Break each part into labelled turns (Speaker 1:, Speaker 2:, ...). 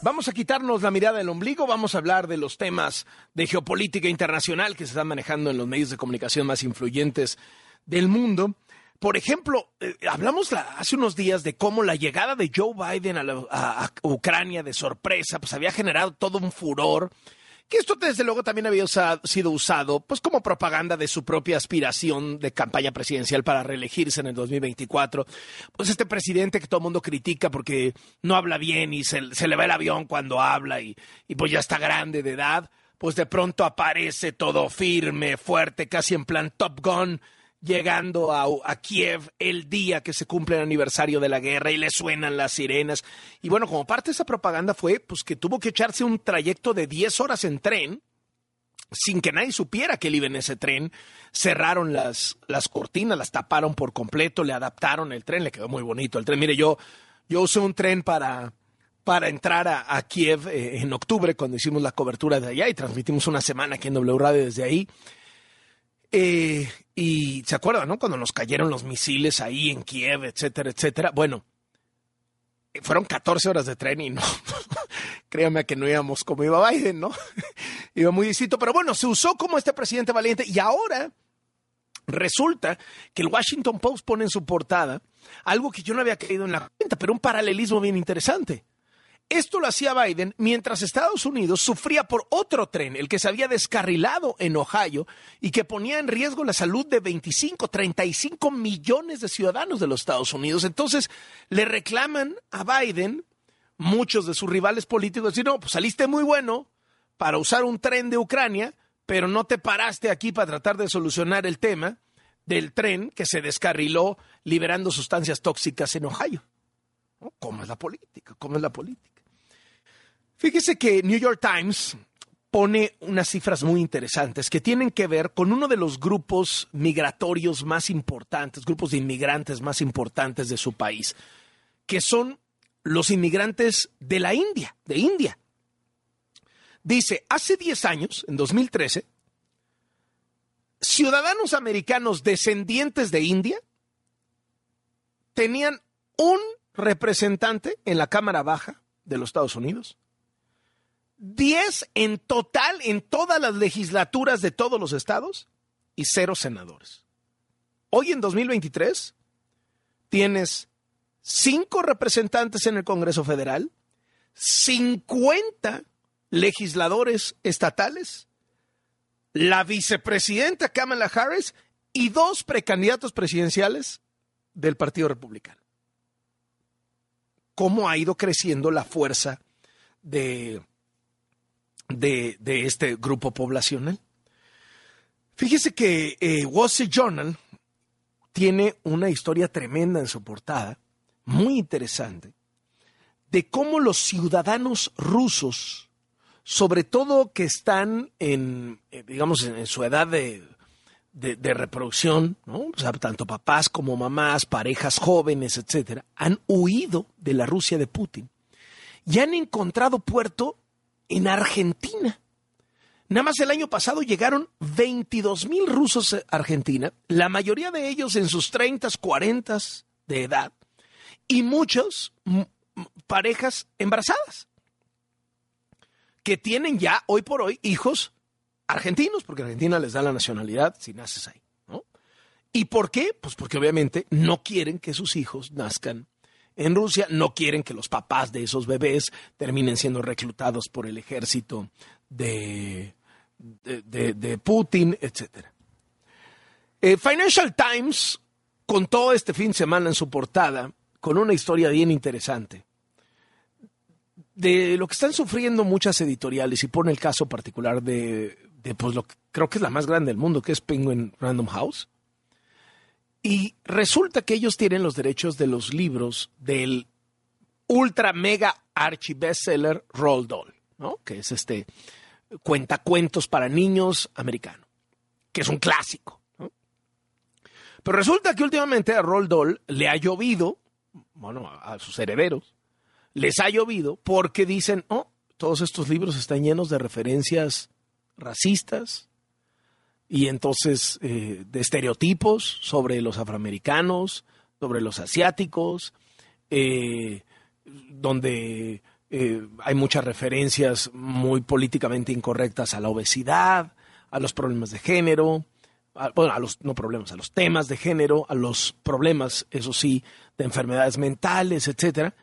Speaker 1: Vamos a quitarnos la mirada del ombligo, vamos a hablar de los temas de geopolítica internacional que se están manejando en los medios de comunicación más influyentes del mundo. Por ejemplo, eh, hablamos hace unos días de cómo la llegada de Joe Biden a, a, Ucrania de sorpresa, pues había generado todo un furor que esto desde luego también había sido usado pues como propaganda de su propia aspiración de campaña presidencial para reelegirse en el 2024. Pues este presidente que todo el mundo critica porque no habla bien y se, le va el avión cuando habla y, y pues ya está grande de edad, pues de pronto aparece todo firme, fuerte, casi en plan Top Gun llegando a, Kiev el día que se cumple el aniversario de la guerra y le suenan las sirenas. Y bueno, como parte de esa propaganda fue pues que tuvo que echarse un trayecto de 10 horas en tren sin que nadie supiera que él iba en ese tren. Cerraron las, las cortinas, las taparon por completo, le adaptaron el tren, le quedó muy bonito el tren. Mire, yo, yo usé un tren para, para entrar a, Kiev eh, en octubre cuando hicimos la cobertura de allá y transmitimos una semana aquí en W Radio desde ahí. Eh, y se acuerdan, ¿no? Cuando nos cayeron los misiles ahí en Kiev, etcétera, etcétera. Bueno, fueron 14 horas de tren y no, créanme que no íbamos como iba Biden, ¿no? iba muy distinto, pero bueno, se usó como este presidente valiente y ahora resulta que el Washington Post pone en su portada algo que yo no había caído en la cuenta, pero un paralelismo bien interesante. Esto lo hacía Biden mientras Estados Unidos sufría por otro tren, el que se había descarrilado en Ohio y que ponía en riesgo la salud de 25, 35 millones de ciudadanos de los Estados Unidos. Entonces le reclaman a Biden muchos de sus rivales políticos, decir, no, pues saliste muy bueno para usar un tren de Ucrania, pero no te paraste aquí para tratar de solucionar el tema del tren que se descarriló liberando sustancias tóxicas en Ohio. ¿Cómo es la política? ¿Cómo es la política? Fíjese que New York Times pone unas cifras muy interesantes que tienen que ver con uno de los grupos migratorios más importantes, grupos de inmigrantes más importantes de su país, que son los inmigrantes de la India, de India. Dice, hace 10 años, en 2013, ciudadanos americanos descendientes de India tenían un representante en la Cámara Baja de los Estados Unidos 10 en total en todas las legislaturas de todos los estados y cero senadores. Hoy en 2023 tienes cinco representantes en el Congreso Federal, 50 legisladores estatales, la vicepresidenta Kamala Harris y dos precandidatos presidenciales del Partido Republicano. ¿Cómo ha ido creciendo la fuerza de de, este grupo poblacional. Fíjese que eh, Wall Street Journal tiene una historia tremenda en su portada, muy interesante, de cómo los ciudadanos rusos, sobre todo que están en, eh, digamos, en, su edad de, de, reproducción, ¿no? tanto papás como mamás, parejas jóvenes, etcétera, han huido de la Rusia de Putin y han encontrado puerto en Argentina. Nada más el año pasado llegaron 22 mil rusos a Argentina, la mayoría de ellos en sus 30, 40 de edad, y muchos parejas embarazadas, que tienen ya hoy por hoy hijos argentinos, porque Argentina les da la nacionalidad si naces ahí. ¿no? ¿Y por qué? Pues porque obviamente no quieren que sus hijos nazcan en Rusia no quieren que los papás de esos bebés terminen siendo reclutados por el ejército de, de, Putin, etc. Eh, Financial Times contó este fin de semana en su portada con una historia bien interesante de lo que están sufriendo muchas editoriales y pone el caso particular de, de pues lo que creo que es la más grande del mundo, que es Penguin Random House y resulta que ellos tienen los derechos de los libros del ultra mega archi bestseller Roald Dahl, ¿no? Que es este cuentacuentos para niños americano, que es un clásico. Pero resulta que últimamente a Roald Dahl le ha llovido, bueno, a sus herederos, les ha llovido porque dicen, oh, todos estos libros están llenos de referencias racistas, y entonces eh, de estereotipos sobre los afroamericanos, sobre los asiáticos, eh, donde eh, hay muchas referencias muy políticamente incorrectas a la obesidad, a los problemas de género, bueno, a los, no problemas, a los temas de género, a los problemas, eso sí, de enfermedades mentales, etcétera.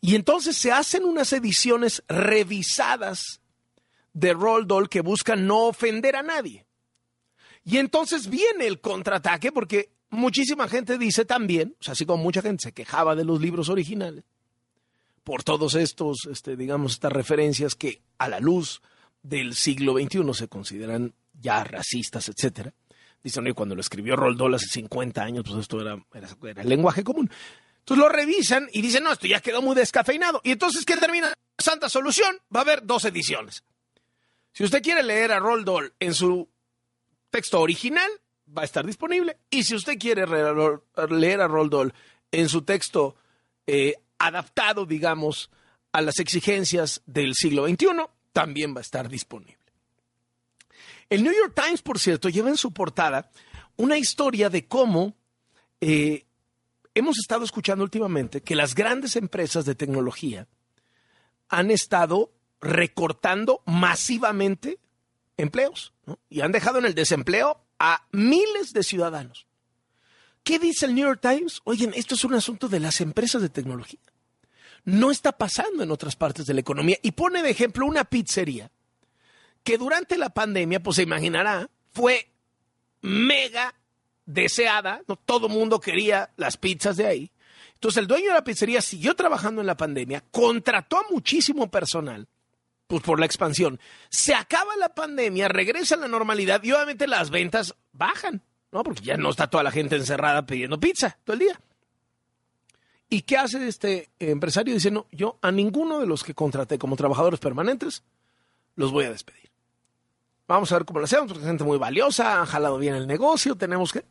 Speaker 1: Y entonces se hacen unas ediciones revisadas de Roll Doll que buscan no ofender a nadie. Y entonces viene el contraataque porque muchísima gente dice también, o sea, así como mucha gente se quejaba de los libros originales, por todos estos, este, digamos, estas referencias que a la luz del siglo XXI se consideran ya racistas, etcétera. Dicen, oye, cuando lo escribió Roald Dahl hace 50 años, pues esto era, era, el lenguaje común. Entonces lo revisan y dicen, no, esto ya quedó muy descafeinado. Y entonces, ¿qué termina? Santa solución, va a haber dos ediciones. Si usted quiere leer a Roald Dahl en su texto original, va a estar disponible. Y si usted quiere leer a Roald Dahl en su texto eh, adaptado, digamos, a las exigencias del siglo XXI, también va a estar disponible. El New York Times, por cierto, lleva en su portada una historia de cómo eh, hemos estado escuchando últimamente que las grandes empresas de tecnología han estado recortando masivamente empleos y han dejado en el desempleo a miles de ciudadanos. ¿Qué dice el New York Times? Oigan, esto es un asunto de las empresas de tecnología. No está pasando en otras partes de la economía. Y pone de ejemplo una pizzería que durante la pandemia, pues se imaginará, fue mega deseada, no todo mundo quería las pizzas de ahí. Entonces el dueño de la pizzería siguió trabajando en la pandemia, contrató a muchísimo personal, pues por la expansión. Se acaba la pandemia, regresa la normalidad y obviamente las ventas bajan, ¿no? Porque ya no está toda la gente encerrada pidiendo pizza todo el día. ¿Y qué hace este empresario? Dice, no, yo a ninguno de los que contraté como trabajadores permanentes los voy a despedir. Vamos a ver cómo lo hacemos, porque es gente muy valiosa, han jalado bien el negocio, tenemos que...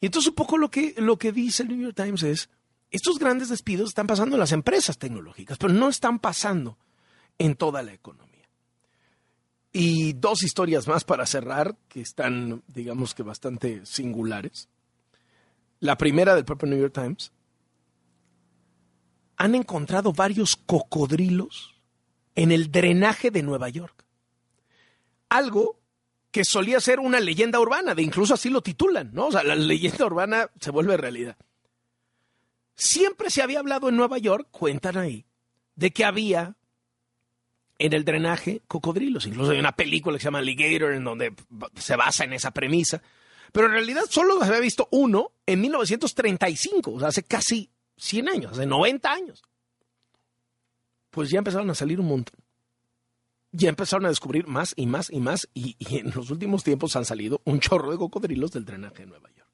Speaker 1: Y entonces un poco lo que, lo que dice el New York Times es, estos grandes despidos están pasando en las empresas tecnológicas, pero no están pasando en toda la economía. Y dos historias más para cerrar, que están, digamos que bastante singulares. La primera del propio New York Times. Han encontrado varios cocodrilos en el drenaje de Nueva York algo que solía ser una leyenda urbana, de incluso así lo titulan, ¿no? O sea, la leyenda urbana se vuelve realidad. Siempre se había hablado en Nueva York, cuentan ahí, de que había en el drenaje cocodrilos. Incluso hay una película que se llama Alligator en donde se basa en esa premisa. Pero en realidad solo se había visto uno en 1935, o sea, hace casi 100 años, hace 90 años. Pues ya empezaron a salir un montón ya empezaron a descubrir más y más y más y, en los últimos tiempos han salido un chorro de cocodrilos del drenaje de Nueva York.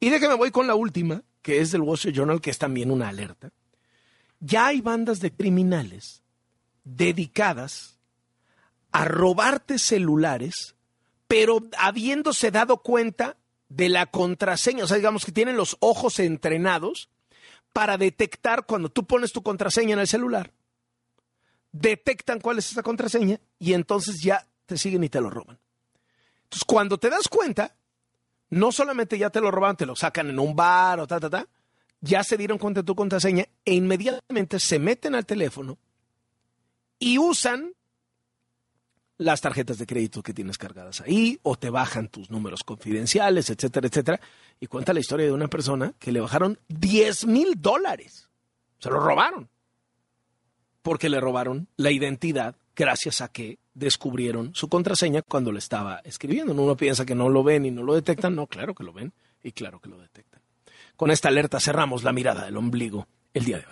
Speaker 1: Y de que me voy con la última, que es del Wall Street Journal, que es también una alerta. Ya hay bandas de criminales dedicadas a robarte celulares, pero habiéndose dado cuenta de la contraseña, o sea, digamos que tienen los ojos entrenados para detectar cuando tú pones tu contraseña en el celular detectan cuál es esa contraseña y entonces ya te siguen y te lo roban. Entonces, cuando te das cuenta, no solamente ya te lo roban, te lo sacan en un bar o ta, ta, ta, ya se dieron cuenta de tu contraseña e inmediatamente se meten al teléfono y usan las tarjetas de crédito que tienes cargadas ahí o te bajan tus números confidenciales, etcétera, etcétera. Y cuenta la historia de una persona que le bajaron 10 mil dólares. Se lo robaron porque le robaron la identidad gracias a que descubrieron su contraseña cuando le estaba escribiendo. Uno piensa que no lo ven y no lo detectan. No, claro que lo ven y claro que lo detectan. Con esta alerta cerramos la mirada del ombligo el día de hoy.